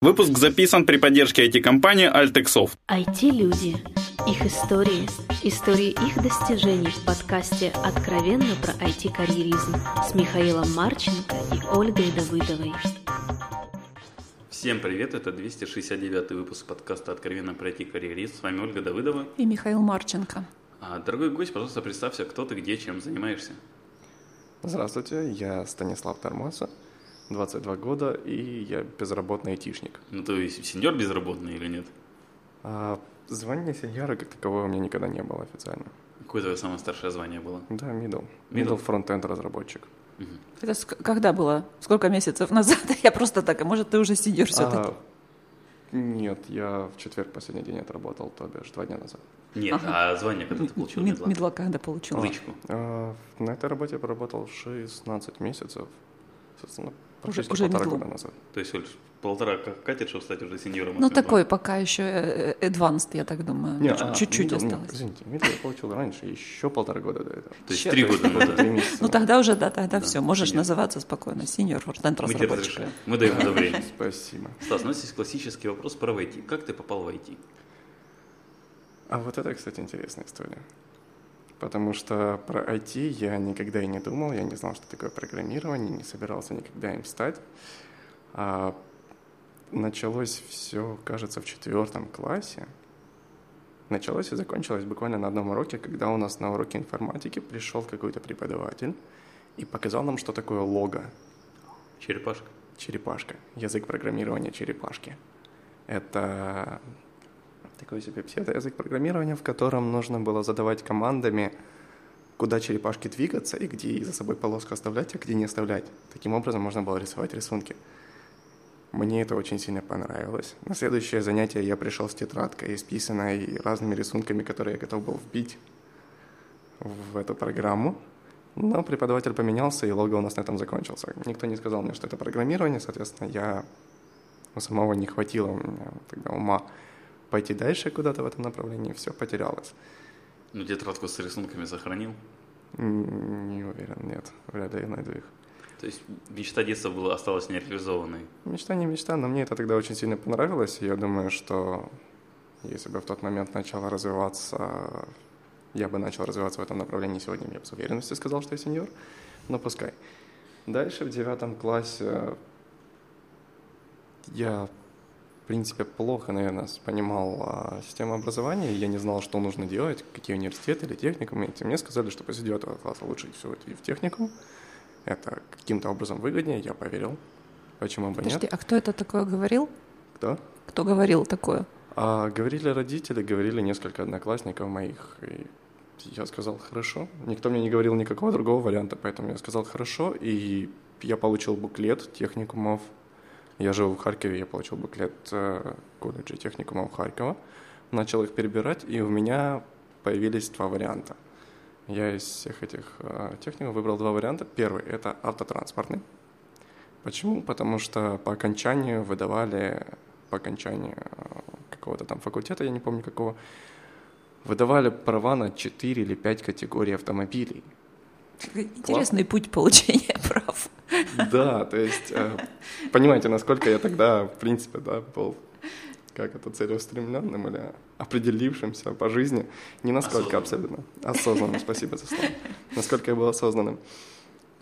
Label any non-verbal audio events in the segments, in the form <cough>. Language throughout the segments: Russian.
Выпуск записан при поддержке IT-компании Altexoft. IT-люди. Их истории. Истории их достижений в подкасте «Откровенно про IT-карьеризм» с Михаилом Марченко и Ольгой Давыдовой. Всем привет, это 269 выпуск подкаста «Откровенно про IT-карьеризм». С вами Ольга Давыдова. И Михаил Марченко. А, дорогой гость, пожалуйста, представься, кто ты, где, чем занимаешься. Здравствуйте, я Станислав Тормоса. 22 года, и я безработный айтишник. Ну, то есть сеньор безработный или нет? А, звание сеньора как такового у меня никогда не было официально. Какое твое самое старшее звание было? Да, middle. Middle, middle фронтенд разработчик. Угу. Это ск- когда было? Сколько месяцев назад? <laughs> я просто так, а может ты уже сеньор все-таки? А, нет, я в четверг последний день отработал, то бишь два дня назад. Нет, ага. а звание когда ты получил? Мид- медла когда получил? Лычку. А, на этой работе я проработал 16 месяцев. Собственно, уже, уже полтора года назад. То есть, полтора чтобы стать уже сеньором? Ну, такой пока еще э, э, advanced, я так думаю. Нет, а, Чуть-чуть осталось. Нет, извините, middle я получил раньше, еще полтора года до этого. То есть три года назад. <laughs> Ну, тогда уже, да, тогда все, можешь называться спокойно сеньор фронтенд Мы тебе разрешаем, мы даем одобрение. <laughs> Спасибо. Стас, у нас есть классический вопрос про IT. Как ты попал в IT? А вот это, кстати, интересная история потому что про IT я никогда и не думал, я не знал, что такое программирование, не собирался никогда им стать. А началось все, кажется, в четвертом классе. Началось и закончилось буквально на одном уроке, когда у нас на уроке информатики пришел какой-то преподаватель и показал нам, что такое лого. Черепашка. Черепашка. Язык программирования черепашки. Это такой себе псевдоязык программирования, в котором нужно было задавать командами, куда черепашки двигаться и где за собой полоску оставлять, а где не оставлять. Таким образом можно было рисовать рисунки. Мне это очень сильно понравилось. На следующее занятие я пришел с тетрадкой, исписанной разными рисунками, которые я готов был вбить в эту программу. Но преподаватель поменялся, и лого у нас на этом закончился. Никто не сказал мне, что это программирование, соответственно, я у самого не хватило у меня тогда ума пойти дальше куда-то в этом направлении, все потерялось. Ну, тетрадку с рисунками сохранил? Не уверен, нет. Вряд ли я найду их. То есть мечта детства была, осталась нереализованной? Мечта не мечта, но мне это тогда очень сильно понравилось. Я думаю, что если бы в тот момент начало развиваться, я бы начал развиваться в этом направлении сегодня, я бы с уверенностью сказал, что я сеньор, но пускай. Дальше в девятом классе я принципе, плохо, наверное, понимал а, систему образования. Я не знал, что нужно делать, какие университеты или техникумы. И мне сказали, что после 9 класса лучше всего идти в техникум. Это каким-то образом выгоднее, я поверил. Почему бы Подожди, нет? а кто это такое говорил? Кто? Кто говорил такое? А, говорили родители, говорили несколько одноклассников моих. И я сказал «хорошо». Никто мне не говорил никакого другого варианта, поэтому я сказал «хорошо». И я получил буклет техникумов я жил в Харькове, я получил буклет э, колледжа техникума в Харькова, начал их перебирать, и у меня появились два варианта. Я из всех этих э, техников выбрал два варианта. Первый – это автотранспортный. Почему? Потому что по окончанию выдавали, по окончанию э, какого-то там факультета, я не помню какого, выдавали права на 4 или 5 категорий автомобилей. Интересный Класс. путь получения <laughs> прав. Да, то есть, э, понимаете, насколько я тогда, в принципе, да, был как это, целеустремленным или определившимся по жизни. Не насколько абсолютно. Осознанным, спасибо за слово. Насколько я был осознанным.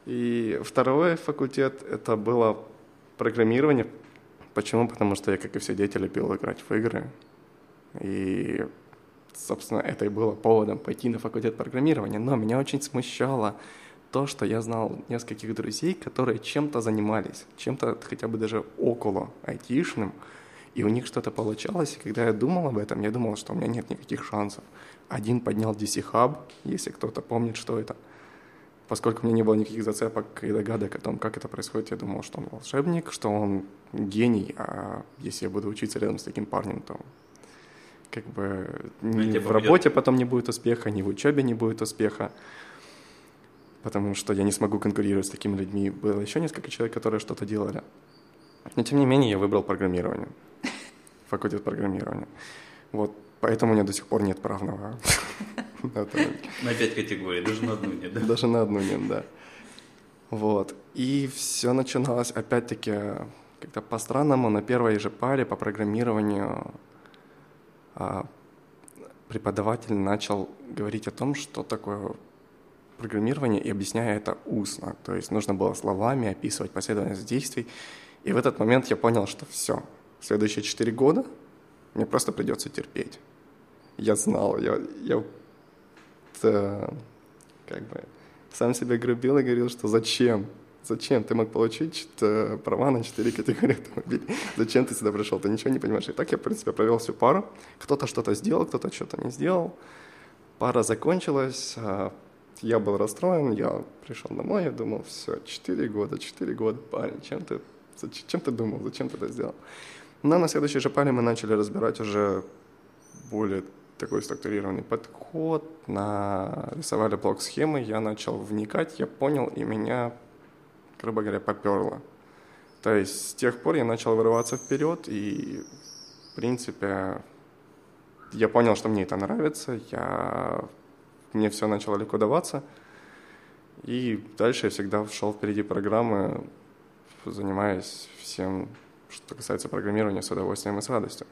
И второй факультет — это было программирование. Почему? Потому что я, как и все дети, любил играть в игры. И, собственно, это и было поводом пойти на факультет программирования. Но меня очень смущало то, что я знал нескольких друзей, которые чем-то занимались, чем-то хотя бы даже около айтишным, и у них что-то получалось, и когда я думал об этом, я думал, что у меня нет никаких шансов. Один поднял DC Hub, если кто-то помнит, что это. Поскольку у меня не было никаких зацепок и догадок о том, как это происходит, я думал, что он волшебник, что он гений, а если я буду учиться рядом с таким парнем, то как бы ни в работе потом не будет успеха, ни в учебе не будет успеха потому что я не смогу конкурировать с такими людьми. Было еще несколько человек, которые что-то делали. Но тем не менее я выбрал программирование, <laughs> факультет программирования. Вот, поэтому у меня до сих пор нет прав <laughs> на... Пять категорий, даже на одну нет, да? Даже на одну нет, да. Вот. И все начиналось, опять-таки, как-то по-странному на первой же паре по программированию преподаватель начал говорить о том, что такое программирование, и объясняя это устно. То есть нужно было словами описывать последовательность действий. И в этот момент я понял, что все, следующие четыре года мне просто придется терпеть. Я знал, я, я э, как бы сам себе грубил и говорил, что зачем? Зачем? Ты мог получить права на четыре категории автомобилей. Зачем ты сюда пришел? Ты ничего не понимаешь. И так я, в принципе, провел всю пару. Кто-то что-то сделал, кто-то что-то не сделал. Пара закончилась, а я был расстроен, я пришел домой, я думал, все, четыре года, четыре года, парень, чем ты, чем ты думал, зачем ты это сделал? Но на следующей же паре мы начали разбирать уже более такой структурированный подход, на... рисовали блок-схемы, я начал вникать, я понял, и меня, грубо говоря, поперло. То есть с тех пор я начал вырываться вперед, и, в принципе, я понял, что мне это нравится, я... мне все начало легко даваться, и дальше я всегда шел впереди программы, занимаясь всем, что касается программирования с удовольствием и с радостью.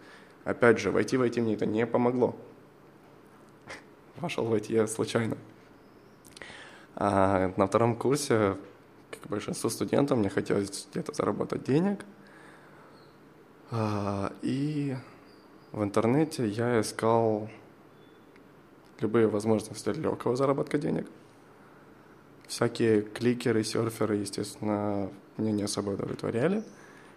Опять же, войти в IT мне это не помогло вошел в IT случайно. А на втором курсе, как большинство студентов, мне хотелось где-то заработать денег. А, и в интернете я искал любые возможности для легкого заработка денег. Всякие кликеры, серферы, естественно, мне не особо удовлетворяли.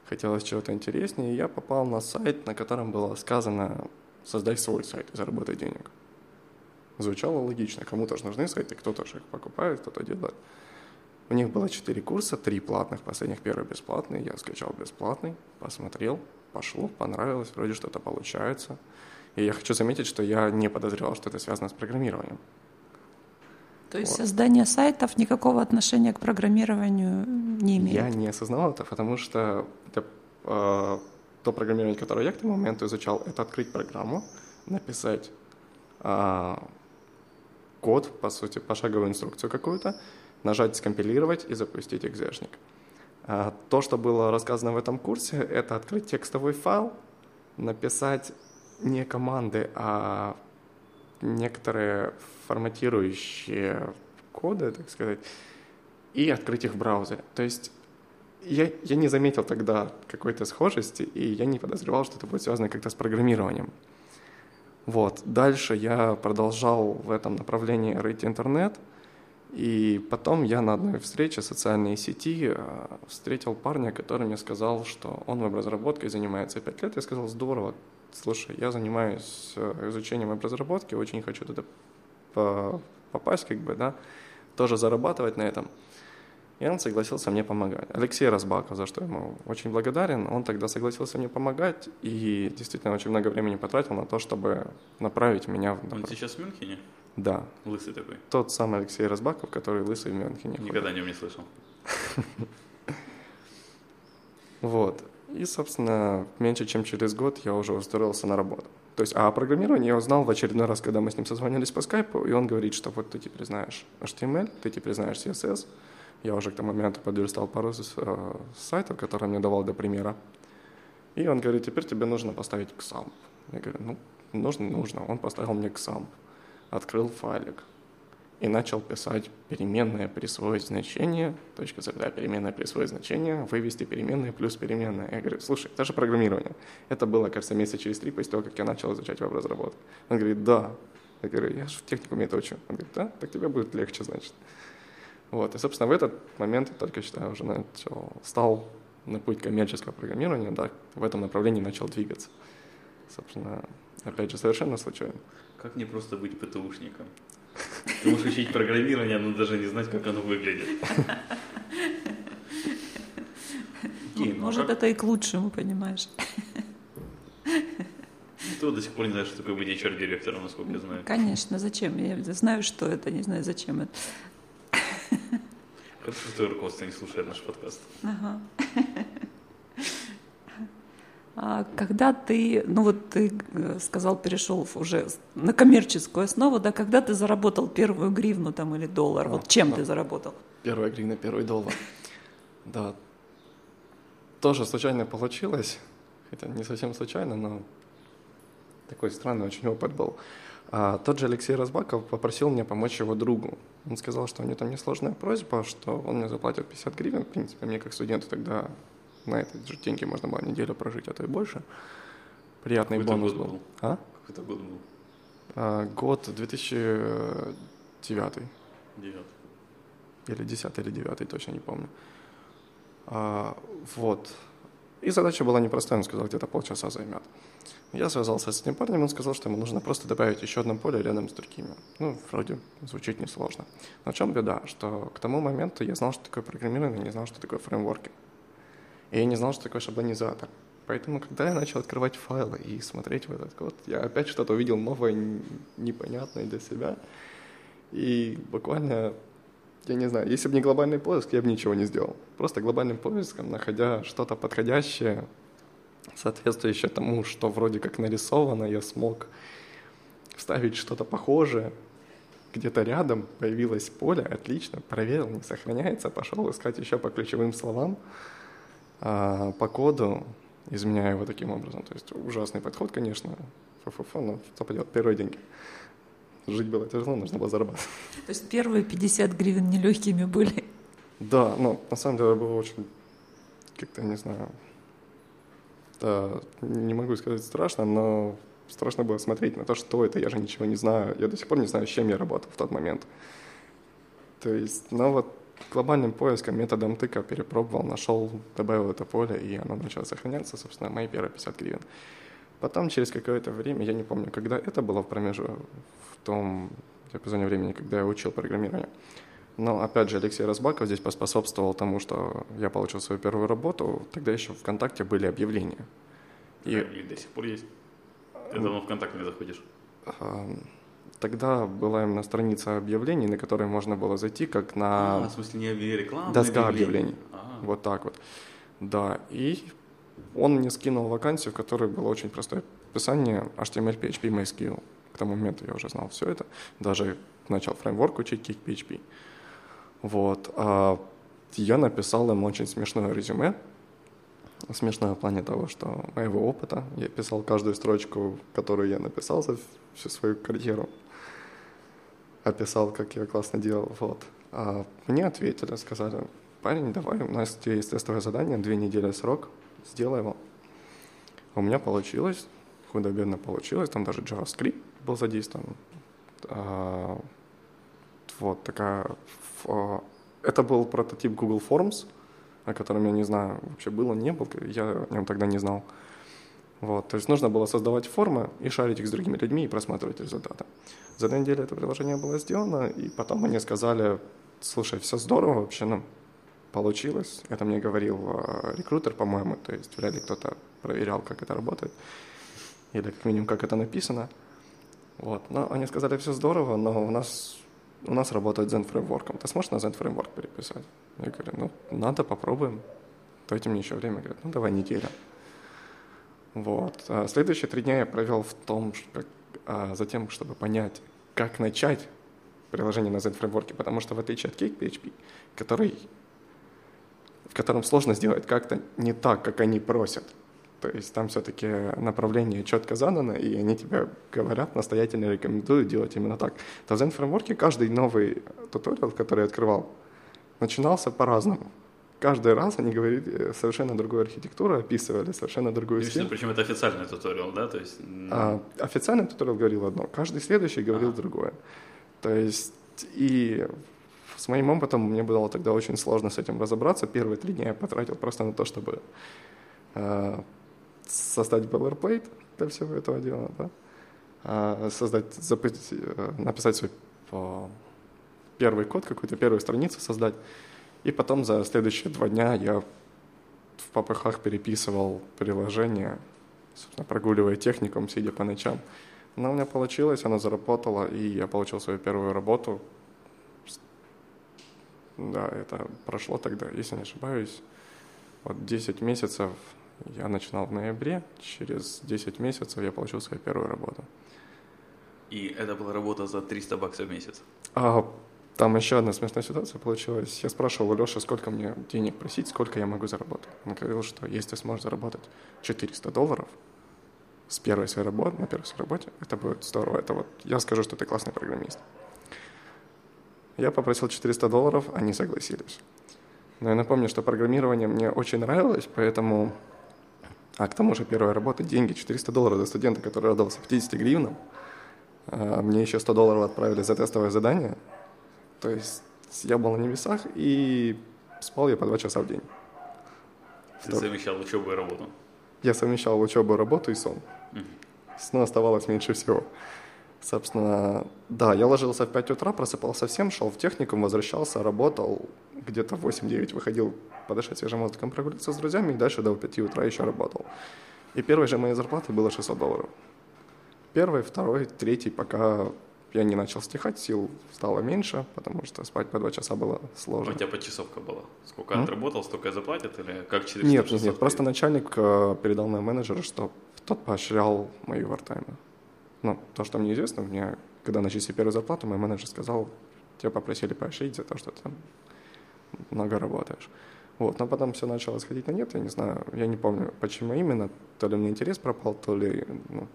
Хотелось чего-то интереснее, и я попал на сайт, на котором было сказано «Создай свой сайт и заработай денег» звучало логично. Кому-то же нужны сайты, кто-то же их покупает, кто-то делает. У них было четыре курса, три платных, последних первый бесплатный. Я скачал бесплатный, посмотрел, пошло, понравилось, вроде что-то получается. И я хочу заметить, что я не подозревал, что это связано с программированием. То есть вот. создание сайтов никакого отношения к программированию не имеет? Я не осознавал это, потому что это, э, то программирование, которое я к тому моменту изучал, это открыть программу, написать э, код, по сути, пошаговую инструкцию какую-то, нажать «Скомпилировать» и запустить экзешник. А, то, что было рассказано в этом курсе, это открыть текстовый файл, написать не команды, а некоторые форматирующие коды, так сказать, и открыть их в браузере. То есть я, я не заметил тогда какой-то схожести, и я не подозревал, что это будет связано как-то с программированием. Вот. Дальше я продолжал в этом направлении рыть интернет, и потом я на одной встрече социальной сети э, встретил парня, который мне сказал, что он веб-разработкой занимается 5 лет. Я сказал, здорово, слушай, я занимаюсь э, изучением веб-разработки, очень хочу туда попасть, как бы, да, тоже зарабатывать на этом. И он согласился мне помогать. Алексей Разбаков, за что ему очень благодарен, он тогда согласился мне помогать и действительно очень много времени потратил на то, чтобы направить меня в... Он сейчас в Мюнхене? Да. Лысый такой? Тот самый Алексей Разбаков, который лысый в Мюнхене. Никогда о нем не слышал. <laughs> Вот. И, собственно, меньше чем через год я уже устроился на работу. То есть, а о программировании я узнал в очередной раз, когда мы с ним созвонились по скайпу, и он говорит, что вот ты теперь знаешь HTML, ты теперь знаешь CSS, я уже к тому моменту подверстал пару э, сайтов, которые мне давал до примера. И он говорит, теперь тебе нужно поставить XAMPP. Я говорю, ну, нужно, нужно. Он поставил мне XAMPP, открыл файлик и начал писать переменное присвоить значение, точка запятая, переменное присвоить значение, вывести переменное плюс переменное. Я говорю, слушай, это же программирование. Это было, кажется, месяца через три после того, как я начал изучать веб-разработку. Он говорит, да. Я говорю, я же в техникуме это учу. Он говорит, да, так тебе будет легче, значит. Вот. И, собственно, в этот момент я только, считаю, уже начал, стал на путь коммерческого программирования, да, в этом направлении начал двигаться. Собственно, опять же, совершенно случайно. Как не просто быть ПТУшником? Ты можешь учить программирование, но даже не знать, как оно выглядит. Ну, может, это и к лучшему, понимаешь. Ты до сих пор не знаешь, что такое быть HR-директором, насколько я знаю. Конечно, зачем? Я знаю, что это, не знаю, зачем это. Хорошо, что руководство не слушает наш подкаст. Ага. А когда ты, ну вот ты э, сказал, перешел уже на коммерческую основу, да, когда ты заработал первую гривну там или доллар, а, вот чем да. ты заработал? Первая гривна, первый доллар. Да. тоже случайно получилось, хотя не совсем случайно, но такой странный очень опыт был. А тот же Алексей Разбаков попросил меня помочь его другу. Он сказал, что у него там несложная просьба, что он мне заплатит 50 гривен. В принципе, мне как студенту тогда на этой же деньги можно было неделю прожить, а то и больше. Приятный Какой-то бонус был. был. А? Какой-то год был. А, Год 2009 Девятый. или 10 или 9, точно не помню. А, вот. И задача была непростая, он сказал, где-то полчаса займет. Я связался с этим парнем, он сказал, что ему нужно просто добавить еще одно поле рядом с другими. Ну, вроде звучит несложно. Но в чем беда? Что к тому моменту я знал, что такое программирование, не знал, что такое фреймворки. И я не знал, что такое шаблонизатор. Поэтому, когда я начал открывать файлы и смотреть в этот код, я опять что-то увидел новое, непонятное для себя. И буквально, я не знаю, если бы не глобальный поиск, я бы ничего не сделал. Просто глобальным поиском, находя что-то подходящее, соответствующее тому, что вроде как нарисовано, я смог вставить что-то похожее. Где-то рядом появилось поле, отлично, проверил, не сохраняется, пошел искать еще по ключевым словам, а, по коду, изменяя его таким образом. То есть ужасный подход, конечно, фу-фу-фу, но что поделать, первые деньги. Жить было тяжело, нужно было зарабатывать. То есть первые 50 гривен нелегкими были. Да, ну, на самом деле было очень, как-то, не знаю, да, не могу сказать страшно, но страшно было смотреть на то, что это, я же ничего не знаю, я до сих пор не знаю, с чем я работал в тот момент. То есть, ну вот, глобальным поиском, методом тыка перепробовал, нашел, добавил это поле, и оно начало сохраняться, собственно, мои первые 50 гривен. Потом, через какое-то время, я не помню, когда это было в промежу, в том диапазоне времени, когда я учил программирование, но, опять же, Алексей Разбаков здесь поспособствовал тому, что я получил свою первую работу. Тогда еще в ВКонтакте были объявления. И И до сих пор есть. Ты давно ВКонтакте не заходишь. А, тогда была именно страница объявлений, на которой можно было зайти, как А, на в смысле не рекламу? доска объявлений. А, Вот так вот. Да, и он мне скинул вакансию, в которой было очень простое описание HTML, PHP, MySQL. К тому моменту я уже знал все это. Даже начал фреймворк учить Kick PHP. Вот. А я написал им очень смешное резюме. Смешное в плане того, что моего опыта. Я писал каждую строчку, которую я написал за всю свою карьеру. Описал, как я классно делал. Вот. А мне ответили, сказали, парень, давай, у нас есть тестовое задание, две недели срок, сделай его. У меня получилось, худо-бедно получилось, там даже JavaScript был задействован. А, вот такая... а, Это был прототип Google Forms, о котором я не знаю, вообще было, не был, я о нем тогда не знал. Вот, то есть нужно было создавать формы и шарить их с другими людьми и просматривать результаты. За две недели это приложение было сделано, и потом они сказали, слушай, все здорово вообще, ну, получилось. Это мне говорил э, рекрутер, по-моему, то есть вряд ли кто-то проверял, как это работает, или как минимум, как это написано. Вот, но они сказали, все здорово, но у нас, у нас работает Zen фреймворком. Ты сможешь на Zen фреймворк переписать? Я говорю, ну, надо, попробуем. Дайте мне еще время. Говорят, ну, давай неделя. Вот. А следующие три дня я провел в том, как, а, за тем, чтобы понять, как начать приложение на Z-фреймворке, потому что в отличие от Cake PHP, который, в котором сложно сделать как-то не так, как они просят, то есть там все-таки направление четко задано, и они тебе говорят, настоятельно рекомендуют делать именно так. То в Zen-фреймворке каждый новый туториал, который я открывал, начинался по-разному. Каждый раз они говорили совершенно другую архитектуру, описывали совершенно другую схему. причем это официальный туториал, да? То есть, А, официальный туториал говорил одно, каждый следующий говорил Ага. другое. То есть и с моим опытом мне было тогда очень сложно с этим разобраться. Первые три дня я потратил просто на то, чтобы а, создать boilerplate для всего этого дела, да? А, создать, запустить, э, написать свой а, первый код, какую-то первую страницу создать. И потом за следующие два дня я в попыхах переписывал приложение, собственно, прогуливая техникум, сидя по ночам. Но у меня получилось, оно заработало, и я получил свою первую работу. Да, это прошло тогда, если не ошибаюсь, вот 10 месяцев я начинал в ноябре, через 10 месяцев я получил свою первую работу. И это была работа за 300 баксов в месяц. А, там еще одна смешная ситуация получилась. Я спрашивал у Леши, сколько мне денег просить, сколько я могу заработать. Он говорил, что если ты сможешь заработать 400 долларов с первой своей работы, на первой своей работе, это будет здорово. Это вот, я скажу, что ты классный программист. Я попросил 400 долларов, они согласились. Но я напомню, что программирование мне очень нравилось, поэтому... А к тому же первая работа, деньги, 400 долларов за студента, который родился 50 гривнам. А мне еще 100 долларов отправили за тестовое задание. То есть я был на небесах и спал я по два часа в день. Ты совмещал учебу и работу? Я совмещал учебу, работу и сон. Сна оставалось меньше всего. Собственно, да, я ложился в 5 утра, просыпался всем, шел в техникум, возвращался, работал, где-то в 8-9 выходил подышать свежим воздухом, прогуляться с друзьями, и дальше до 5 утра еще работал. И первой же моей зарплатой было 600 долларов. Первый, второй, третий, пока я не начал стихать, сил стало меньше, потому что спать по два часа было сложно. А у тебя почасовка была? Сколько М? отработал, столько и заплатят? Или как 400 Нет, нет, нет, просто начальник э, передал моему менеджеру, что тот поощрял мои вартаймы. Ну, то, что мне известно, мне, когда начали первую зарплату, мой менеджер сказал, тебя попросили поощрить за то, что ты там много работаешь. Вот, но потом все начало сходить на нет, я не знаю, я не помню, почему именно, то ли мне интерес пропал, то ли ну,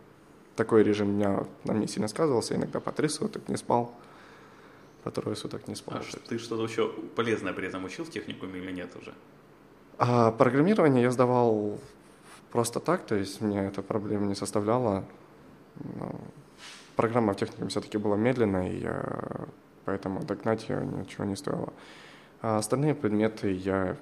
такой режим меня, на мне сильно сказывался, иногда по три суток не спал, по трое суток не спал. А ты что-то еще полезное при этом учил в техникуме или нет уже? А программирование я сдавал просто так, то есть мне это проблем не составляло. Но программа в техникуме все-таки была медленная, и я, поэтому догнать ее ничего не стоило. А остальные предметы я,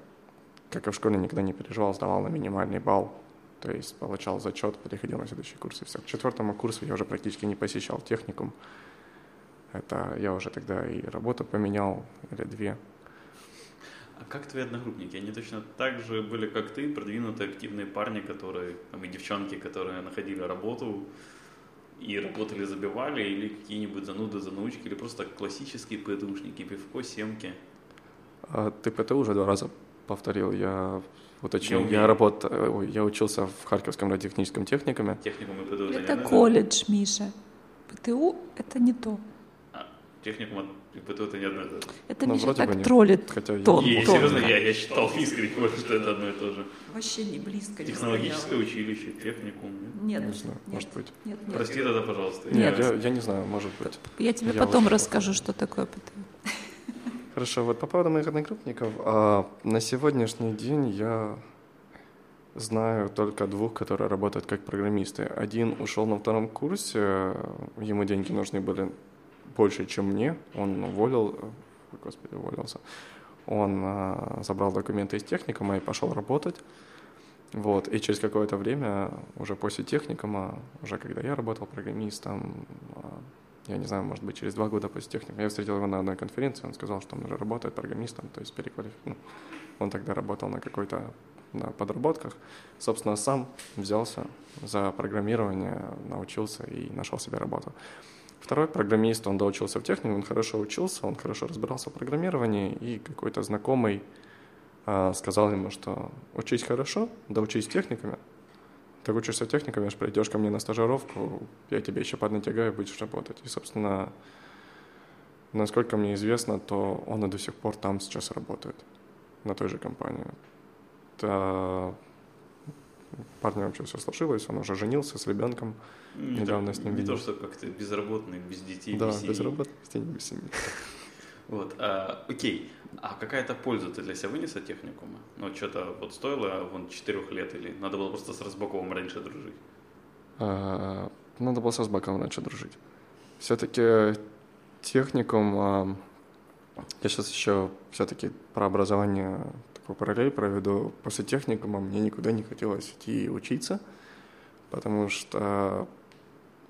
как и в школе, никогда не переживал, сдавал на минимальный балл. То есть получал зачет, переходил на следующий курс и все. К четвертому курсу я уже практически не посещал техникум. Это я уже тогда и работу поменял, или две. А как твои одногруппники? Они точно так же были, как ты, продвинутые, активные парни, которые, там, и девчонки, которые находили работу и работали, забивали, или какие-нибудь зануды, занаучки, или просто классические ПТУшники, пивко, семки? А ты ПТУ уже два раза повторил. Я уточню. Я, я работал, я учился в Харьковском радиотехническом техникуме. Техникум и ПТУ Это колледж, Миша. ПТУ — это не то. А, техникум и ПТУ — это не одно и то же. Это ну, Миша так троллит. Хотя тон, я, тон. серьезно, я, я считал искренне, что это одно и то же. Вообще не близко. Технологическое не училище, техникум. Нет, не знаю, нет, может быть. Нет, нет. Прости тогда, пожалуйста. Нет, я, я не знаю, может быть. Я тебе я потом расскажу, что такое ПТУ. Хорошо, вот по поводу моих одногруппников. А, на сегодняшний день я знаю только двух, которые работают как программисты. Один ушел на втором курсе, ему деньги нужны были больше, чем мне. Он уволил, господи, уволился. Он а, забрал документы из техникума и пошел работать. Вот. И через какое-то время, уже после техникума, уже когда я работал программистом, а, я не знаю, может быть, через два года после техникума, я встретил его на одной конференции, он сказал, что он уже работает программистом, то есть переквалифицирован. Ну, он тогда работал на какой-то на подработках. Собственно, сам взялся за программирование, научился и нашел себе работу. Второй программист, он доучился в технике, он хорошо учился, он хорошо разбирался в программировании, и какой-то знакомый э, сказал ему, что учись хорошо, да учись техниками. Ты учишься техниками, придешь ко мне на стажировку, я тебе еще поднатягаю, будешь работать. И, собственно, насколько мне известно, то он и до сих пор там сейчас работает, на той же компании а, парня вообще все сложилось, он уже женился с ребенком, не недавно так, с ним Не видел. то, что как-то безработный, без детей, да, без семьи. безработный, без детей, без семьи. Вот, а, окей, а какая-то польза ты для себя вынес от техникума? Ну, что-то вот стоило вон четырех лет или надо было просто с Разбаковым раньше дружить? А, надо было с Разбаковым раньше дружить. Все-таки техникум, а, я сейчас еще все-таки про образование такой параллель проведу. После техникума мне никуда не хотелось идти учиться, потому что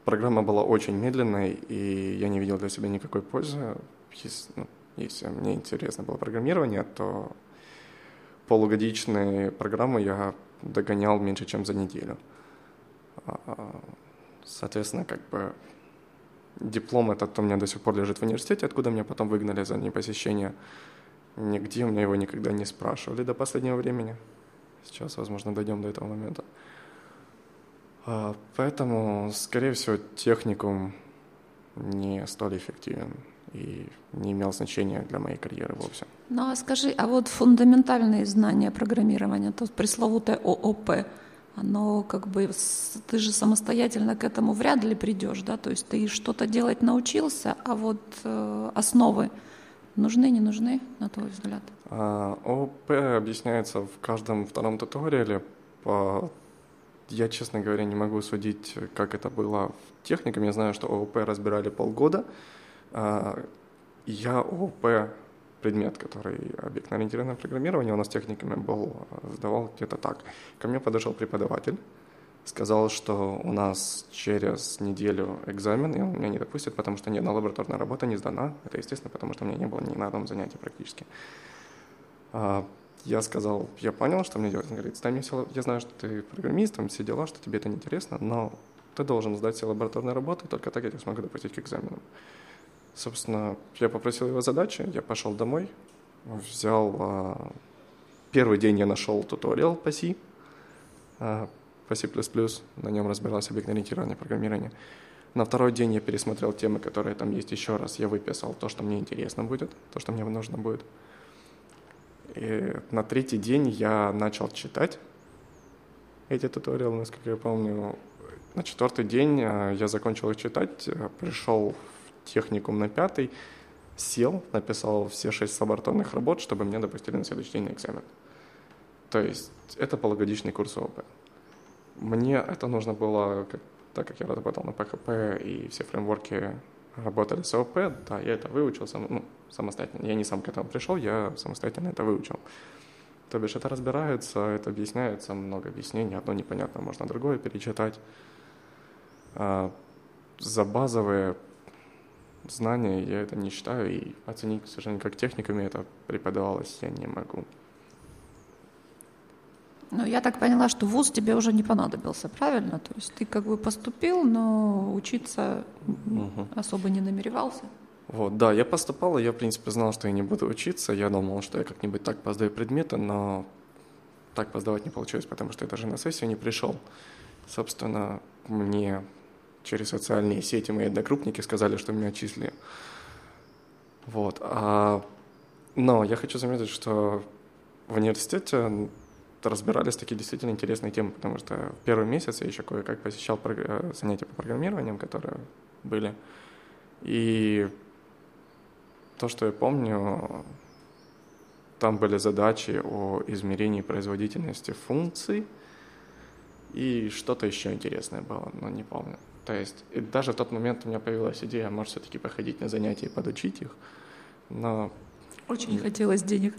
программа была очень медленной, и я не видел для себя никакой пользы. Если мне интересно было программирование, то полугодичные программы я догонял меньше, чем за неделю. А, соответственно, как бы диплом этот у меня до сих пор лежит в университете, откуда меня потом выгнали за непосещение Нигде у меня его никогда не спрашивали до последнего времени. Сейчас, возможно, дойдем до этого момента. А, поэтому, скорее всего, техникум не столь эффективен. И не имел значения для моей карьеры вовсе. Ну а скажи, а вот фундаментальные знания программирования, то пресловутое ООП, оно как бы, ты же самостоятельно к этому вряд ли придешь, да, то есть ты что-то делать научился, а вот э, основы нужны, не нужны, на твой взгляд? А, ООП объясняется в каждом втором туториале по я, честно говоря, не могу судить, как это было в техникуме. Я знаю, что ООП разбирали полгода. А, я ООП предмет, который объектно-ориентированное программирование у нас техниками был, сдавал где-то так. Ко мне подошел преподаватель, сказал, что у нас через неделю экзамен, и он меня не допустит, потому что ни одна лабораторная работа не сдана. Это естественно, потому что у меня не было ни на одном занятии практически. А, я сказал, я понял, что мне делать. Он говорит, сдай мне все, я знаю, что ты программист, там все дела, что тебе это не интересно, но ты должен сдать все лабораторные работы, только так я тебя смогу допустить к экзаменам. Собственно, я попросил его задачи, я пошел домой, взял... А, первый день я нашел туториал по C, а, по C++, на нем разбирался объектно-ориентированное программирование. На второй день я пересмотрел темы, которые там есть еще раз. Я выписал то, что мне интересно будет, то, что мне нужно будет. И на третий день я начал читать эти туториалы, насколько я помню. На четвертый день а, я закончил их читать, пришел техникум на пятый, сел, написал все шесть лабораторных работ, чтобы меня допустили на следующий день на экзамен. То есть это полугодичный курс ООП. Мне это нужно было, как, так как я работал на PHP и все фреймворки работали с ООП, да, я это выучил сам, ну, самостоятельно. Я не сам к этому пришел, я самостоятельно это выучил. То бишь это разбирается, это объясняется, много объяснений, одно непонятно, можно другое перечитать. А, за базовые знания, я это не считаю, и оценить, к сожалению, как техниками это преподавалось, я не могу. Ну, я так поняла, что вуз тебе уже не понадобился, правильно? То есть ты как бы поступил, но учиться угу. особо не намеревался? Вот, да, я поступал, и я, в принципе, знал, что я не буду учиться. Я думал, что я как-нибудь так поздаю предметы, но так поздавать не получилось, потому что я даже на сессию не пришел. Собственно, мне через социальные сети мои одногруппники сказали, что меня отчислили. Вот. А, но я хочу заметить, что в университете разбирались такие действительно интересные темы, потому что первый месяц я еще кое-как посещал э, занятия по программированию, которые были. И то, что я помню, там были задачи о измерении производительности функций, и что-то еще интересное было, но не помню. То есть и даже в тот момент у меня появилась идея, может, все-таки походить на занятия и подучить их, но... Очень нет. хотелось денег.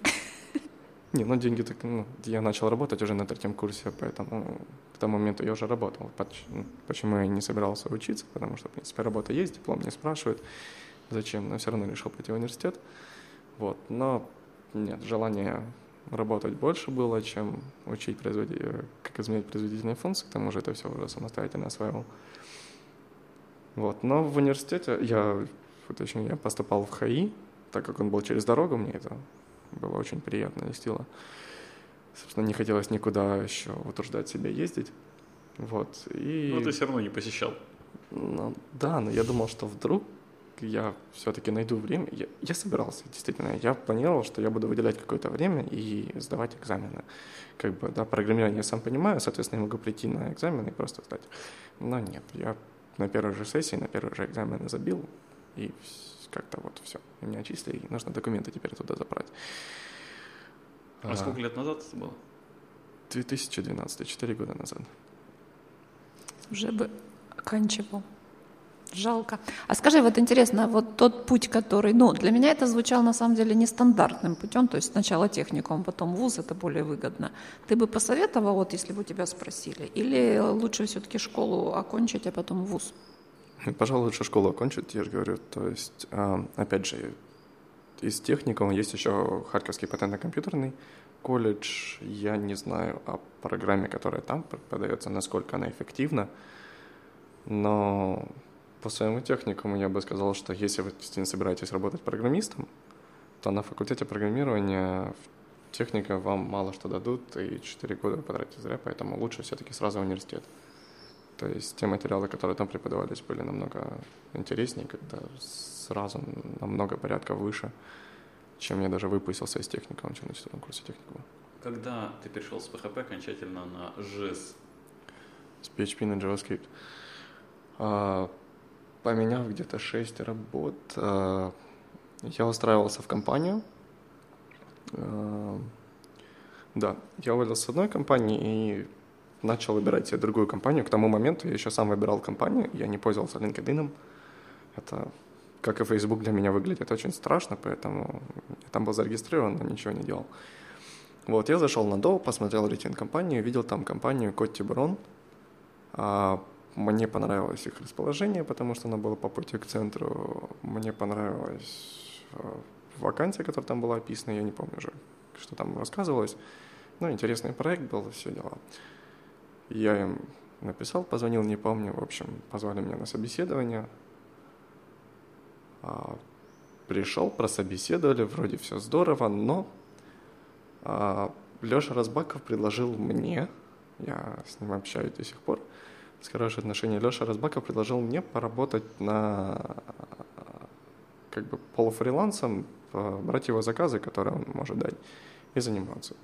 Не, ну деньги так, ну, я начал работать уже на третьем курсе, поэтому к тому моменту я уже работал. Ну, почему я не собирался учиться? Потому что, в принципе, работа есть, диплом не спрашивают, зачем, но все равно решил пойти в университет. Вот, но нет, желание работать больше было, чем учить производить, э, как изменять производительные функции, к тому же это все уже самостоятельно осваивал. Вот. Но в университете я, точнее, я поступал в ХАИ, так как он был через дорогу, мне это было очень приятно, льстило. Собственно, не хотелось никуда еще утруждать себя ездить. Вот. И... Но ты все равно не посещал. Ну, да, но я думал, что вдруг я все-таки найду время. Я, я собирался, действительно. Я планировал, что я буду выделять какое-то время и сдавать экзамены. Как бы, да, программирование я сам понимаю, соответственно, я могу прийти на экзамены и просто сдать. Но нет, я на первой же сессии, на первый же экзамен забил, и как-то вот все. И меня отчислили, и нужно документы теперь туда забрать. А, а сколько лет назад это было? 2012, 4 года назад. Уже бы оканчивал. Жалко. А скажи, вот интересно, вот тот путь, который, ну, для меня это звучало на самом деле нестандартным путем, то есть сначала техникум, потом вуз, это более выгодно. Ты бы посоветовал, вот если бы тебя спросили, или лучше все-таки школу окончить, а потом вуз? Пожалуй, лучше школу окончить, я же говорю. То есть, а, опять же, из техникума есть еще Харьковский патентно-компьютерный колледж. Я не знаю о программе, которая там преподается, насколько она эффективна, но по своему техникуму я бы сказал, что если вы действительно собираетесь работать программистом, то на факультете программирования техника вам мало что дадут, и 4 года вы потратите зря, поэтому лучше все-таки сразу университет. То есть те материалы, которые там преподавались, были намного интереснее, как-то сразу намного порядка выше, чем я даже выпустился из техника, начал на четвертом курсе техникума. Когда ты перешел с PHP окончательно на JS? С PHP на JavaScript. Поменяв где-то 6 работ, а, я устраивался в компанию. А, да, я уволился с одной компании и начал выбирать себе другую компанию. К тому моменту я еще сам выбирал компанию, я не пользовался LinkedIn. Это, как и Facebook, для меня выглядит очень страшно, поэтому я там был зарегистрирован, но ничего не делал. Вот, я зашел на Dow, посмотрел рейтинг компании, видел там компанию Котти Брон. Мне понравилось их расположение, потому что оно было по пути к центру. Мне понравилась а, вакансия, которая там была описана, я не помню уже, что там рассказывалось. Ну, интересный проект был, все дела. Я им написал, позвонил, не помню, в общем, позвали меня на собеседование. А, пришел, прособеседовали, вроде все здорово, но а, Леша Разбаков предложил мне, я с ним общаюсь до сих пор, с хорошие отношения, Леша Разбаков предложил мне поработать на как бы полуфрилансом, брать его заказы, которые он может дать, и заниматься.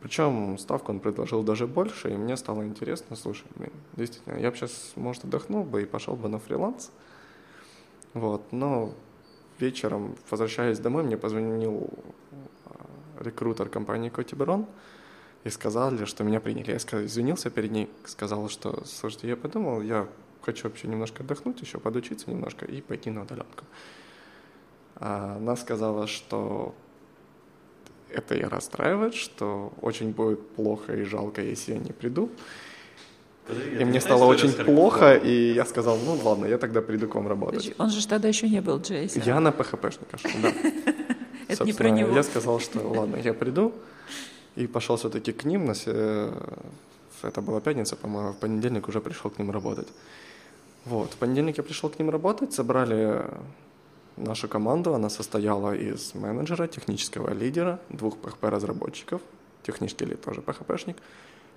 Причем ставку он предложил даже больше, и мне стало интересно, слушай, блин, действительно, я бы сейчас, может, отдохнул бы и пошел бы на фриланс. Вот, но вечером, возвращаясь домой, мне позвонил а, рекрутер компании Котиберон и сказали, что меня приняли. Я сказал, извинился перед ней, сказал, что, слушайте, я подумал, я хочу вообще немножко отдохнуть, еще подучиться немножко и пойти на удаленку. А она сказала, что это и расстраивает, что очень будет плохо и жалко, если я не приду. Подожди, и мне стало очень плохо, и я сказал, ну ладно, я тогда приду к вам работать. Он же тогда еще не был Джейси. Я на шел, да. <laughs> Это не про него. Я сказал, что ладно, я приду, и пошел все-таки к ним. На Это была пятница, по-моему, в понедельник уже пришел к ним работать. Вот, в понедельник я пришел к ним работать, собрали Наша команда, она состояла из менеджера, технического лидера, двух PHP-разработчиков, технический лид тоже PHP-шник,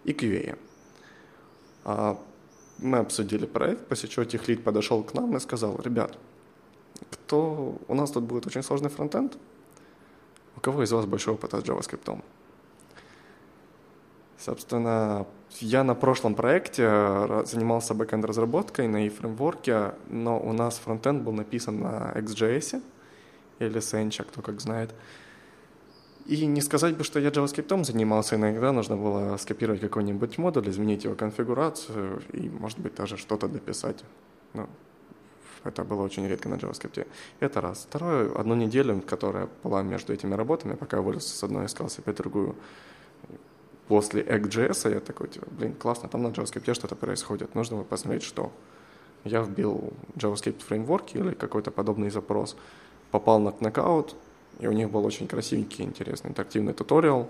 и QA. А мы обсудили проект, после чего техлид подошел к нам и сказал, ребят, кто... у нас тут будет очень сложный фронтенд, у кого из вас большой опыт с JavaScript? Собственно, я на прошлом проекте э, занимался бэкэнд-разработкой на e-фреймворке, но у нас фронтенд был написан на XJS или Sencha, кто как знает. И не сказать бы, что я JavaScript занимался, иногда нужно было скопировать какой-нибудь модуль, изменить его конфигурацию и, может быть, даже что-то дописать. Ну, это было очень редко на JavaScript. Это раз. Второе, одну неделю, которая была между этими работами, пока я уволился с одной, искал себе другую, после Egg.js я такой, типа, блин, классно, там на JavaScript что-то происходит, нужно посмотреть, что. Я вбил JavaScript фреймворк или какой-то подобный запрос, попал на Knockout, и у них был очень красивенький, интересный интерактивный туториал,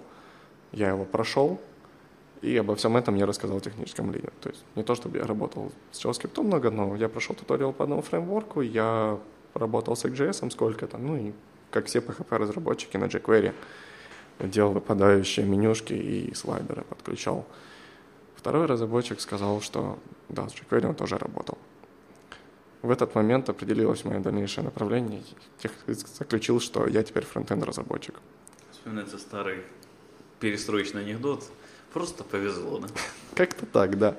я его прошел, и обо всем этом я рассказал техническому лидеру. То есть не то, чтобы я работал с JavaScript много, но я прошел туториал по одному фреймворку, я работал с XJS сколько-то, ну и как все PHP-разработчики на jQuery делал выпадающие менюшки и слайдеры подключал. Второй разработчик сказал, что да, с jQuery он тоже работал. В этот момент определилось мое дальнейшее направление. Тех заключил, что я теперь фронтенд-разработчик. Вспоминается старый перестроечный анекдот. Просто повезло, да? <laughs> Как-то так, да.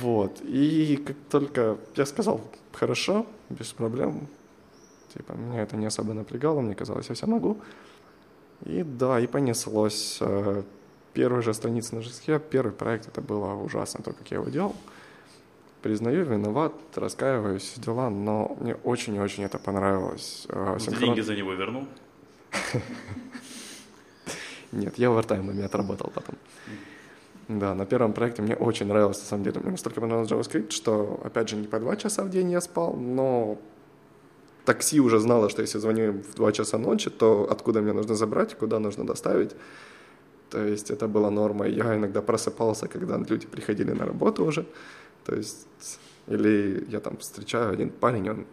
Вот. И как только я сказал, хорошо, без проблем, типа, меня это не особо напрягало, мне казалось, я все могу. И да, и понеслось. Э, первая же страница на жеске, первый проект, это было ужасно, то, как я его делал. Признаю, виноват, раскаиваюсь, дела, но мне очень-очень это понравилось. Э, Ты деньги за него вернул? <laughs> Нет, я овертаймами отработал потом. Да, на первом проекте мне очень нравилось, на самом деле. Мне настолько понравился JavaScript, что, опять же, не по два часа в день я спал, но такси уже знало, что если звоню в 2 часа ночи, то откуда мне нужно забрать, куда нужно доставить. То есть это была норма. Я иногда просыпался, когда люди приходили на работу уже. То есть, или я там встречаю один парень, он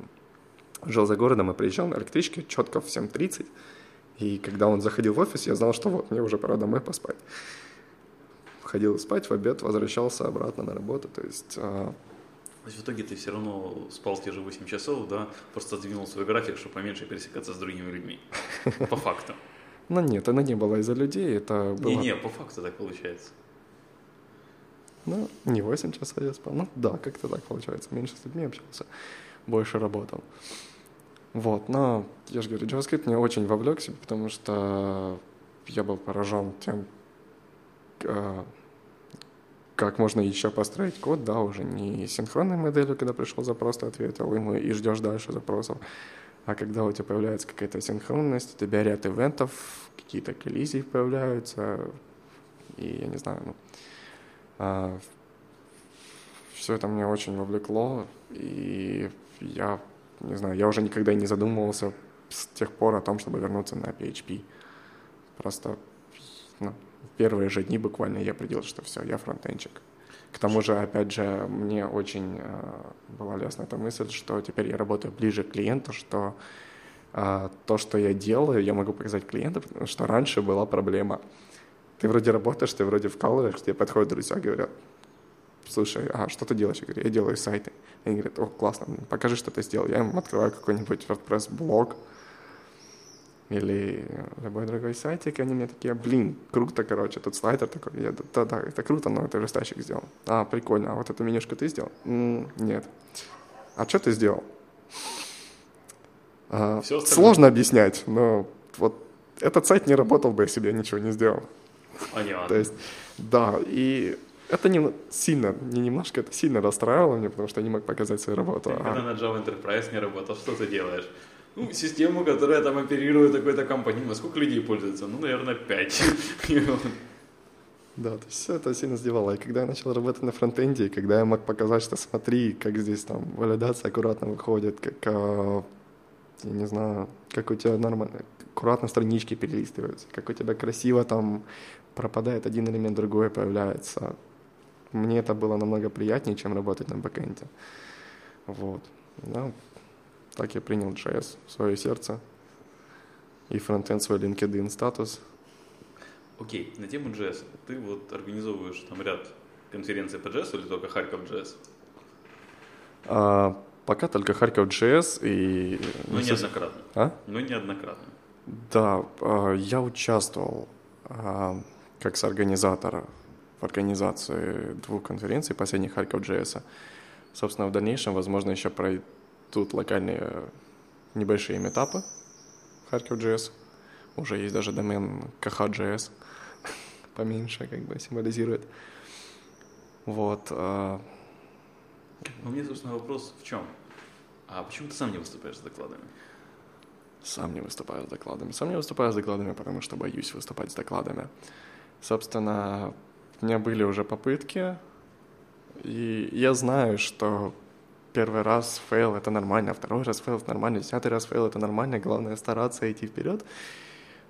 жил за городом и приезжал на электричке четко в 7.30. И когда он заходил в офис, я знал, что вот, мне уже пора домой поспать. ходил спать в обед, возвращался обратно на работу, то есть... То есть в итоге ты все равно спал те же 8 часов, да, просто сдвинул свой график, чтобы поменьше пересекаться с другими людьми. <laughs> По факту. Ну нет, это не было из-за людей, это было... Не-не, по факту так получается. Ну, не 8 часов я спал. Ну да, как-то так получается. Меньше с людьми общался, больше работал. Вот, но я же говорю, JavaScript мне очень вовлекся, потому что я был поражен тем, а, как можно еще построить код, да, уже не синхронной моделью, когда пришел запрос, ты ответил ему и ждешь дальше запросов, а когда у тебя появляется какая-то синхронность, у тебя ряд ивентов, какие-то коллизии появляются, и я не знаю, ну, а, все это меня очень вовлекло, и я, не знаю, я уже никогда не задумывался с тех пор о том, чтобы вернуться на PHP. Просто ну, первые же дни буквально я определил, что все, я фронтенчик. К тому же, опять же, мне очень э, была лестна эта мысль, что теперь я работаю ближе к клиенту, что э, то, что я делаю, я могу показать клиенту, потому что раньше была проблема. Ты вроде работаешь, ты вроде вкалываешь, тебе подходят друзья, говорят, слушай, а что ты делаешь? Я говорю, я делаю сайты. Они говорят, о, классно, покажи, что ты сделал. Я им открываю какой-нибудь WordPress-блог, или любой другой сайтик, и они мне такие, блин, круто, короче, тут слайдер такой, я, да, да, это круто, но ты верстальщик сделал. А, прикольно, а вот эту менюшку ты сделал? М-м, нет. А что ты сделал? А, сложно объяснять, но вот этот сайт не работал бы, если бы я ничего не сделал. Понятно. То есть, да, и это не сильно, не немножко, это сильно расстраивало меня, потому что я не мог показать свою работу. Ты, а... Когда на Java Enterprise не работал, что ты делаешь? Ну, систему, которая там оперирует такой-то компанией. Ну, сколько людей пользуется? Ну, наверное, 5. <laughs> Да, то есть все это сильно сдевало. И когда я начал работать на фронтенде, когда я мог показать, что смотри, как здесь там валидация аккуратно выходит, как, а, я не знаю, как у тебя нормально, аккуратно странички перелистываются, как у тебя красиво там пропадает один элемент, другой появляется. Мне это было намного приятнее, чем работать на бэкэнде. Вот. Да, так я принял JS в свое сердце и фронтенд свой LinkedIn статус. Окей, okay. на тему JS. Ты вот организовываешь там ряд конференций по JS или только Харьков JS? А, пока только Харьков JS и... Ну, неоднократно. А? Ну, неоднократно. Да, а, я участвовал а, как соорганизатор в организации двух конференций, последних Харьков JS. Собственно, в дальнейшем, возможно, еще Тут локальные небольшие метапы Харьков.js. Уже есть даже домен KH.js. <laughs> Поменьше как бы символизирует. Вот. А... У меня, собственно, вопрос в чем? А почему ты сам не выступаешь с докладами? Сам не выступаю с докладами. Сам не выступаю с докладами, потому что боюсь выступать с докладами. Собственно, у меня были уже попытки, и я знаю, что первый раз fail — это нормально, второй раз fail — это нормально, десятый раз fail — это нормально, главное стараться идти вперед.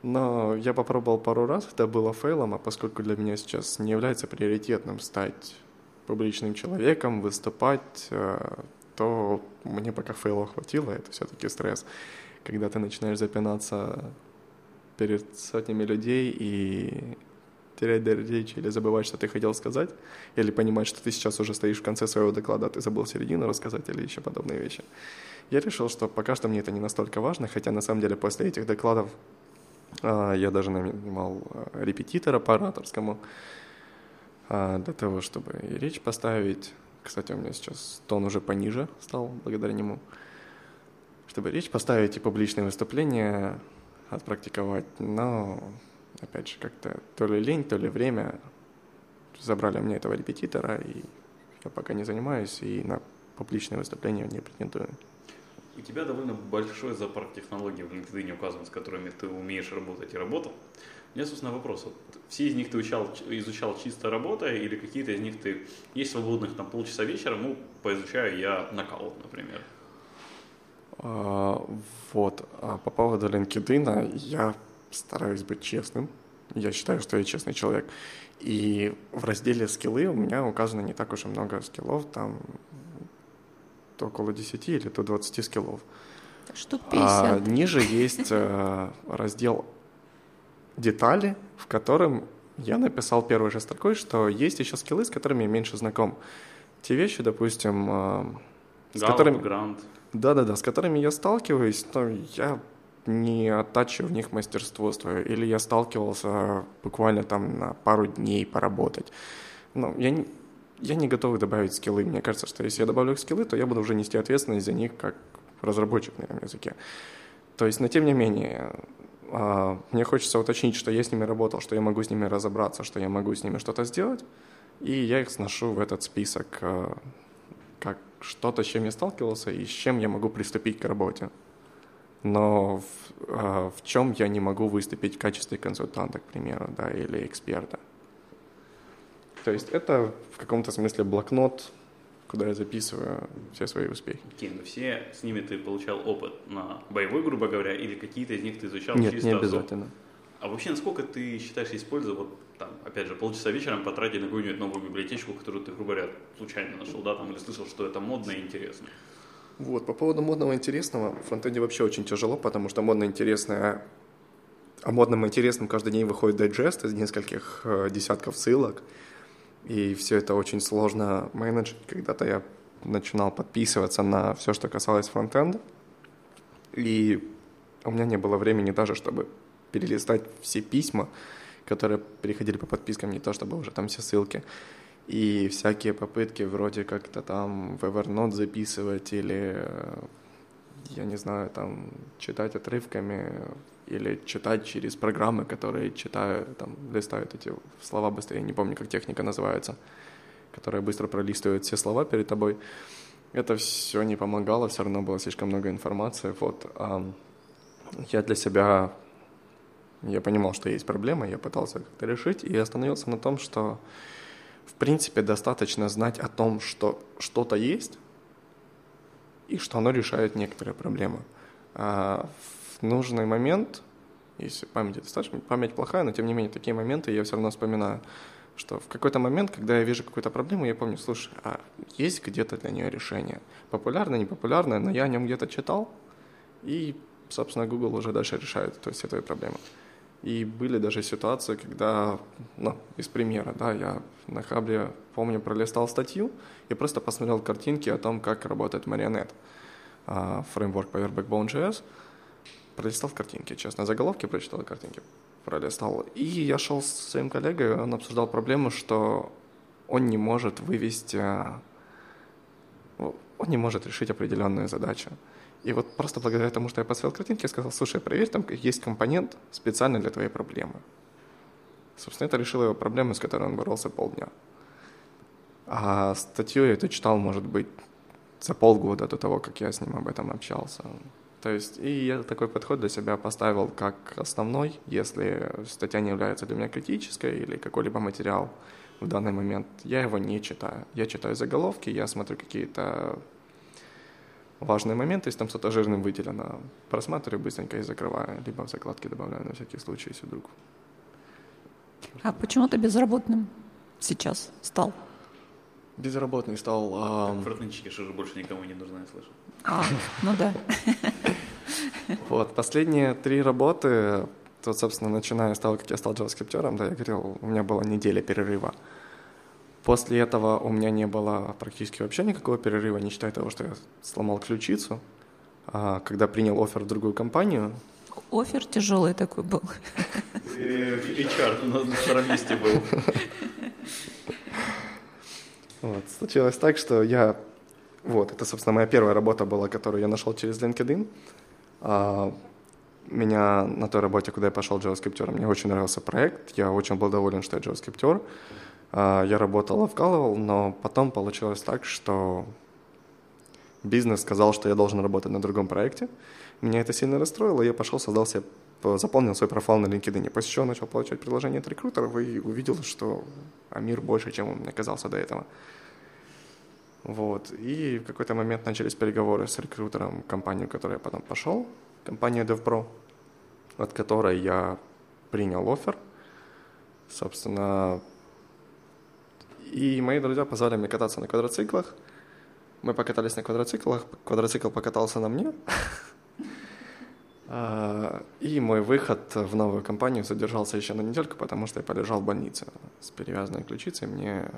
Но я попробовал пару раз, это было fail -ом, а поскольку для меня сейчас не является приоритетным стать публичным человеком, выступать, э, то мне пока фейла хватило, это все-таки стресс. Когда ты начинаешь запинаться перед сотнями людей и терять дар речи или забывать, что ты хотел сказать, или понимать, что ты сейчас уже стоишь в конце своего доклада, а ты забыл середину рассказать или еще подобные вещи. Я решил, что пока что мне это не настолько важно, хотя на самом деле после этих докладов а, я даже нанимал а, репетитора по ораторскому а, для того, чтобы и речь поставить. Кстати, у меня сейчас тон уже пониже стал благодаря нему. Чтобы речь поставить и публичные выступления отпрактиковать, но опять же, как-то то ли лень, то ли время. Забрали мне этого репетитора, и я пока не занимаюсь, и на публичные выступления не претендую. У тебя довольно большой запарк технологий в LinkedIn указан, с которыми ты умеешь работать и работал. У меня, собственно, вопрос. Вот, все из них ты изучал, изучал чисто работая, или какие-то из них ты есть свободных там полчаса вечера, ну, поизучаю я нокаут, например. А, вот. А по поводу LinkedIn я стараюсь быть честным. Я считаю, что я честный человек. И в разделе скиллы у меня указано не так уж и много скиллов, там около 10 или до 20 скиллов. Штук 50. А ниже есть э, раздел детали, в котором я написал первой же строкой, что есть еще скиллы, с которыми я меньше знаком. Те вещи, допустим, э, с Галлоп, которыми... Грант. Да-да-да, с которыми я сталкиваюсь, но я не оттачиваю в них мастерство свое, или я сталкивался буквально там на пару дней поработать. Но я не, я не готов добавить скиллы. Мне кажется, что если я добавлю их скиллы, то я буду уже нести ответственность за них как разработчик на этом языке. То есть, но тем не менее, а, мне хочется уточнить, что я с ними работал, что я могу с ними разобраться, что я могу с ними что-то сделать, и я их сношу в этот список а, как что-то, с чем я сталкивался и с чем я могу приступить к работе. Но в, а, в чем я не могу выступить в качестве консультанта, к примеру, да, или эксперта. То есть это в каком-то смысле блокнот, куда я записываю все свои успехи. Окей, но все с ними ты получал опыт на боевой, грубо говоря, или какие-то из них ты изучал Нет, чисто не особо? обязательно. А вообще, насколько ты считаешь использовать, вот там, опять же, полчаса вечером потратить на какую-нибудь новую библиотечку, которую ты, грубо говоря, случайно нашел, да, там, или слышал, что это модно и интересно? Вот, по поводу модного интересного, в фронтенде вообще очень тяжело, потому что модно интересное, о модном и интересном каждый день выходит дайджест из нескольких э, десятков ссылок, и все это очень сложно менеджить. Когда-то я начинал подписываться на все, что касалось фронтенда, и у меня не было времени даже, чтобы перелистать все письма, которые переходили по подпискам, не то чтобы уже там все ссылки. И всякие попытки вроде как-то там в Evernote записывать или, э, я не знаю, там читать отрывками или читать через программы, которые читают, там, листают эти слова быстрее, не помню, как техника называется, которая быстро пролистывает все слова перед тобой. Это все не помогало, все равно было слишком много информации. Вот, а я для себя, я понимал, что есть проблема, я пытался как-то решить, и остановился на том, что в принципе достаточно знать о том, что что-то есть, и что оно решает некоторые проблемы. А в нужный момент, если память достаточно, память плохая, но тем не менее такие моменты я все равно вспоминаю, что в какой-то момент, когда я вижу какую-то проблему, я помню, слушай, а есть где-то для нее решение? Популярное, непопулярное, но я о нем где-то читал, и, собственно, Google уже дальше решает то есть, все твои проблемы. И были даже ситуации, когда, ну, из примера, да, я на Хабре, помню, пролистал статью и просто посмотрел картинки о том, как работает Marionette, а, фреймворк Power Backbone.js, пролистал картинки, честно, заголовки прочитал, картинки пролистал. И я шел с своим коллегой, он обсуждал проблему, что он не может вывести, он не может решить определенную задачу. И вот просто благодаря тому, что я посмотрел картинки, я сказал, слушай, проверь, там есть компонент специально для твоей проблемы. Собственно, это решило его проблему, с которой он боролся полдня. А статью я эту читал, может быть, за полгода до того, как я с ним об этом общался. То есть, и я такой подход для себя поставил как основной, если статья не является для меня критической или какой-либо материал в данный момент, я его не читаю. Я читаю заголовки, я смотрю какие-то важные моменты, если там что-то жирным выделено, просматриваю быстренько и закрываю, либо в закладки добавляю на всякий случай, если вдруг. А почему ты безработным сейчас стал? Безработный стал... Фронтенчики, что же больше никому не нужно, я слышу. А, ну да. Вот, последние три работы, тут, собственно, начиная с того, как я стал JavaScript, да, я говорил, у меня была неделя перерыва. После этого у меня не было практически вообще никакого перерыва, не считая того, что я сломал ключицу. А когда принял офер в другую компанию... Офер тяжелый такой был. HR у нас на втором месте был. Вот, случилось так, что я... Вот, это, собственно, моя первая работа была, которую я нашел через LinkedIn. А, меня на той работе, куда я пошел JavaScript, мне очень нравился проект, я очень был доволен, что я JavaScript. А, я работал, вкалывал, но потом получилось так, что бизнес сказал, что я должен работать на другом проекте. Меня это сильно расстроило, и я пошел, создал себе, заполнил свой профайл на LinkedIn. После чего начал получать предложения от рекрутеров и увидел, что мир больше, чем он мне казался до этого. Вот. И в какой-то момент начались переговоры с рекрутером компании, в которую я потом пошел, компания DevPro, от которой я принял офер. Собственно, и мои друзья позвали меня кататься на квадроциклах. Мы покатались на квадроциклах, квадроцикл покатался на мне. <laughs> А, И мой выход в новую компанию задержался еще на недельку, потому что я полежал в больнице с перевязанной ключицей. Мне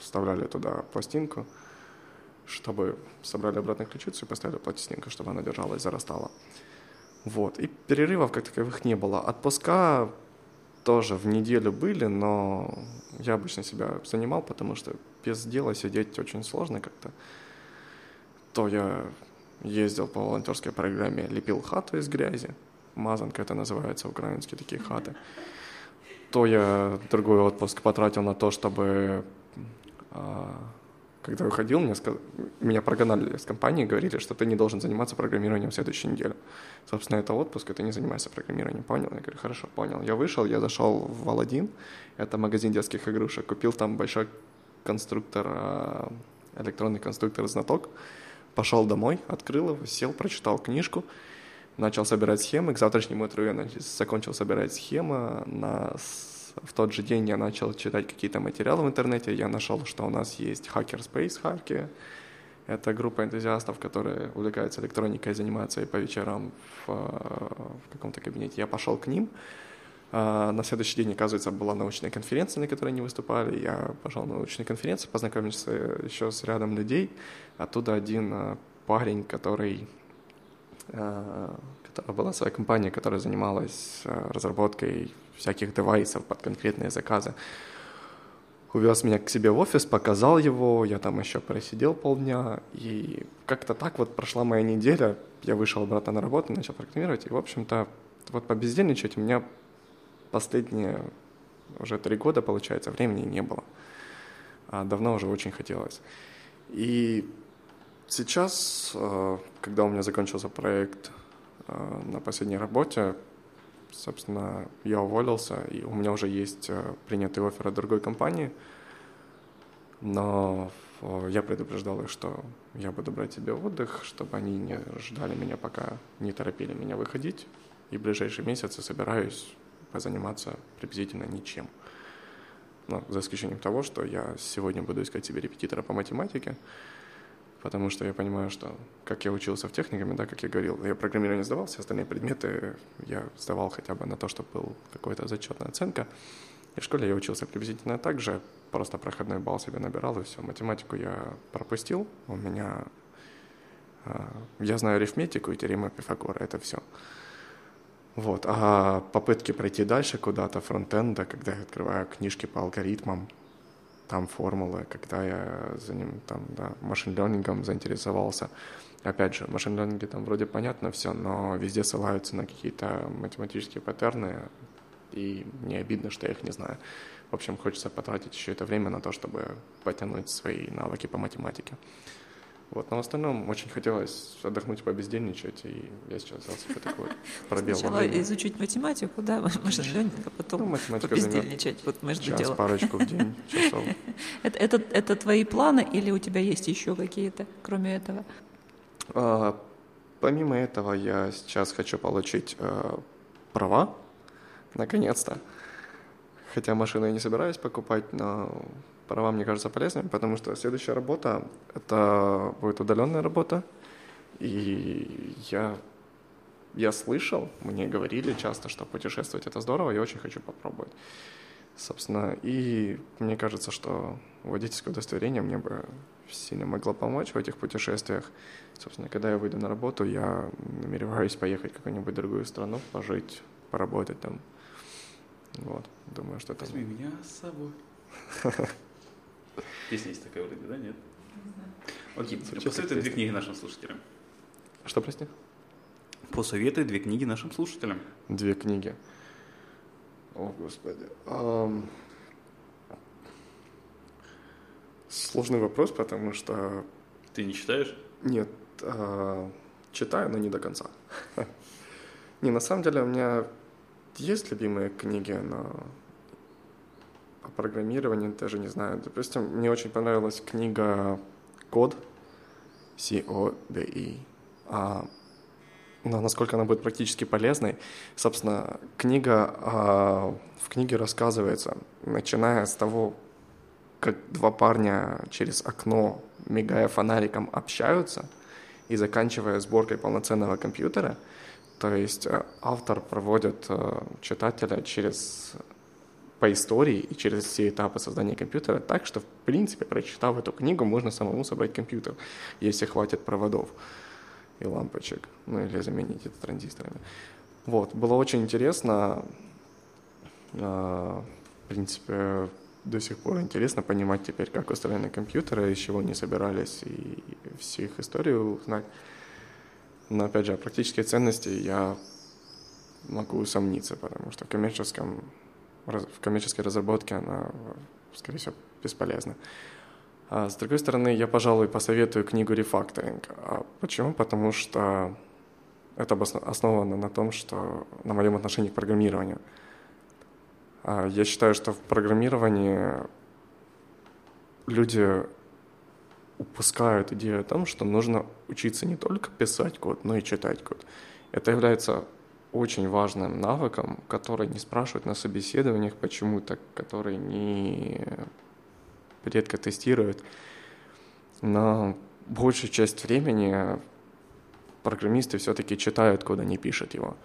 вставляли туда пластинку, чтобы собрали обратно ключицу и поставили пластинку, чтобы она держалась, зарастала. Вот. И перерывов как таковых не было. Отпуска тоже в неделю были, но я обычно себя занимал, потому что без дела сидеть очень сложно как-то. То я ездил по волонтерской программе, лепил хату из грязи, мазанка это называется, украинские такие хаты. То я другой отпуск потратил на то, чтобы а, когда я уходил, мне сказ... меня прогнали из компании, говорили, что ты не должен заниматься программированием в следующую неделю. Собственно, это отпуск, и ты не занимаешься программированием. Понял? Я говорю, хорошо, понял. Я вышел, я зашел в Аладдин, это магазин детских игрушек, купил там большой конструктор, а, электронный конструктор «Знаток», пошел домой, открыл его, сел, прочитал книжку, начал собирать схемы. К завтрашнему утру я закончил собирать схемы. На... В тот же день я начал читать какие-то материалы в интернете. Я нашел, что у нас есть Hackerspace в Харькове. Это группа энтузиастов, которые увлекаются электроникой, занимаются и по вечерам в, э, в каком-то кабинете. Я пошел к ним. А, На следующий день, оказывается, была научная конференция, на которой они выступали. Я пошел на научную конференцию, познакомился еще с рядом людей. Оттуда один а, парень, который, а, которая была своя компания, которая занималась разработкой всяких девайсов под конкретные заказы, увез меня к себе в офис, показал его, я там еще просидел полдня, и как-то так вот прошла моя неделя, я вышел обратно на работу, начал программировать, и, в общем-то, вот побездельничать у меня последние уже три года, получается, времени не было. А давно уже очень хотелось. И сейчас, э, когда у меня закончился проект э, на последней работе, собственно, я уволился, и у меня уже есть э, принятый офер от другой компании, но э, я предупреждал их, что я буду брать себе отдых, чтобы они не ждали меня, пока не торопили меня выходить, и в ближайшие месяцы собираюсь позаниматься приблизительно ничем. Ну, за исключением того, что я сегодня буду искать себе репетитора по математике, потому что я понимаю, что, как я учился в техникуме, да, как я говорил, я программирование сдавал, все остальные предметы я сдавал хотя бы на то, чтобы был какая-то зачетная оценка. И в школе я учился приблизительно так же, просто проходной балл себе набирал, и все. Математику я пропустил, у меня... а, Я знаю арифметику и теорему Пифагора, это все. Вот. А попытки пройти дальше куда-то, фронтенда, когда я открываю книжки по алгоритмам, там формулы, когда я за ним там, да, машин-лернингом заинтересовался. Опять же, машин-лернинге там вроде понятно все, но везде ссылаются на какие-то математические паттерны, и мне обидно, что я их не знаю. В общем, хочется потратить еще это время на то, чтобы потянуть свои навыки по математике. Вот, но в остальном очень хотелось отдохнуть, побездельничать, и я сейчас взял себе такой <laughs> пробел Сначала изучить математику, да, машин ленинг, а Ну, потом математика побездельничать, вот между Час, делом. парочку в день, <laughs> часов. Это, это, это твои планы или у тебя есть еще какие-то, кроме этого? А, Помимо этого, я сейчас хочу получить э, права, наконец-то. Хотя машину я не собираюсь покупать, но права мне кажется полезными, потому что следующая работа — это будет удаленная работа. И я, я слышал, мне говорили часто, что путешествовать — это здорово, я очень хочу попробовать. Собственно, и мне кажется, что водительское удостоверение мне бы сильно могло помочь в этих путешествиях. Собственно, когда я выйду на работу, я намереваюсь поехать в какую-нибудь другую страну, пожить, поработать там. Вот, думаю, что это... Возьми меня с собой. <laughs> Песня есть такая вроде, да, нет? Окей, посоветуй две книги нашим слушателям. Что, прости? Посоветуй две книги нашим слушателям. Две книги. О, Господи. Ам, Сложный вопрос, потому что Ты не читаешь? Нет, а, читаю, но не до конца. <laughs> Не, на самом деле у меня есть любимые книги, но по программированию даже не знаю. Допустим, мне очень понравилась книга «Код», C-O-D-E. А, но насколько она будет практически полезной, собственно, книга, а, в книге рассказывается, начиная с того, как два парня через окно, мигая фонариком, общаются, и заканчивая сборкой полноценного компьютера. То есть э, автор проводит э, читателя через по истории и через все этапы создания компьютера так, что, в принципе, прочитав эту книгу, можно самому собрать компьютер, если хватит проводов и лампочек, ну или заменить это транзисторами. Вот, было очень интересно, а, в принципе, до сих пор интересно понимать теперь, как устроены компьютеры, из чего они собирались, и всю их историю узнать. Но, опять же, о ценности я могу усомниться, потому что в коммерческом в коммерческой разработке она, скорее всего, бесполезна. А с другой стороны, я, пожалуй, посоветую книгу «Рефакторинг». А почему? Потому что это основано на том, что на моем отношении к программированию. А я считаю, что в программировании люди упускают идею о том, что нужно учиться не только писать код, но и читать код. Это является очень важным навыком, который не спрашивают на собеседованиях почему-то, который не редко тестируют. Но большую часть времени программисты все-таки читают код, они пишут его.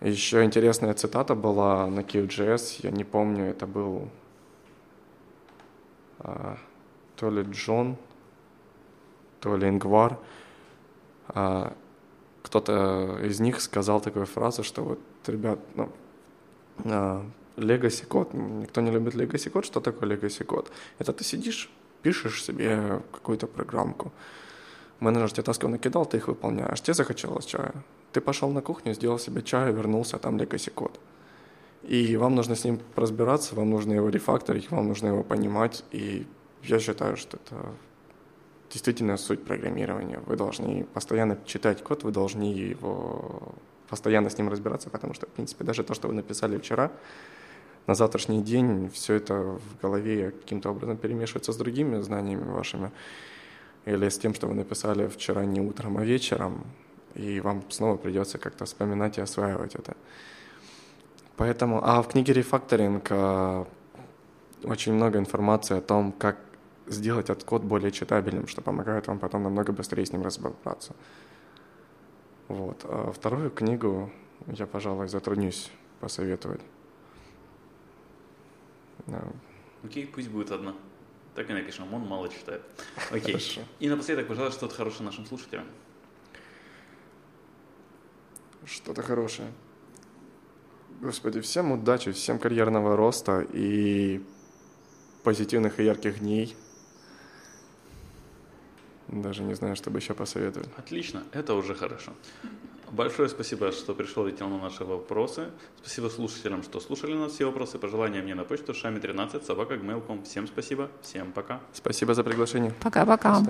Еще интересная цитата была на QGS, я не помню, это был а, то ли Джон, то ли Ингвар. А, кто-то из них сказал такую фразу, что вот, ребят, ну, а, legacy код, никто не любит legacy код, что такое legacy код? Это ты сидишь, пишешь себе какую-то программку, менеджер тебе таски накидал, ты их выполняешь, тебе захотелось чая, ты пошел на кухню, сделал себе чай, вернулся, а там legacy код. И вам нужно с ним разбираться, вам нужно его рефакторить, вам нужно его понимать, и я считаю, что это действительно суть программирования. Вы должны постоянно читать код, вы должны его постоянно с ним разбираться, потому что, в принципе, даже то, что вы написали вчера, на завтрашний день все это в голове каким-то образом перемешивается с другими знаниями вашими, или с тем, что вы написали вчера не утром, а вечером, и вам снова придется как-то вспоминать и осваивать это. Поэтому, а в книге «Рефакторинг» а, очень много информации о том, как сделать этот код более читабельным, что помогает вам потом намного быстрее с ним разобраться. Вот. А вторую книгу я, пожалуй, затруднюсь посоветовать. Окей, пусть будет одна. Так и напишем, он мало читает. <laughs> Окей. Хорошо. И напоследок, пожалуйста, что-то хорошее нашим слушателям. Что-то хорошее. Господи, всем удачи, всем карьерного роста и позитивных и ярких дней. Даже не знаю, что бы еще посоветовать. Отлично, это уже хорошо. Большое спасибо, что пришел и ответил на наши вопросы. Спасибо слушателям, что слушали нас все вопросы. Пожелания мне на почту шами13 собака Всем спасибо, всем пока. Спасибо за приглашение. Пока-пока.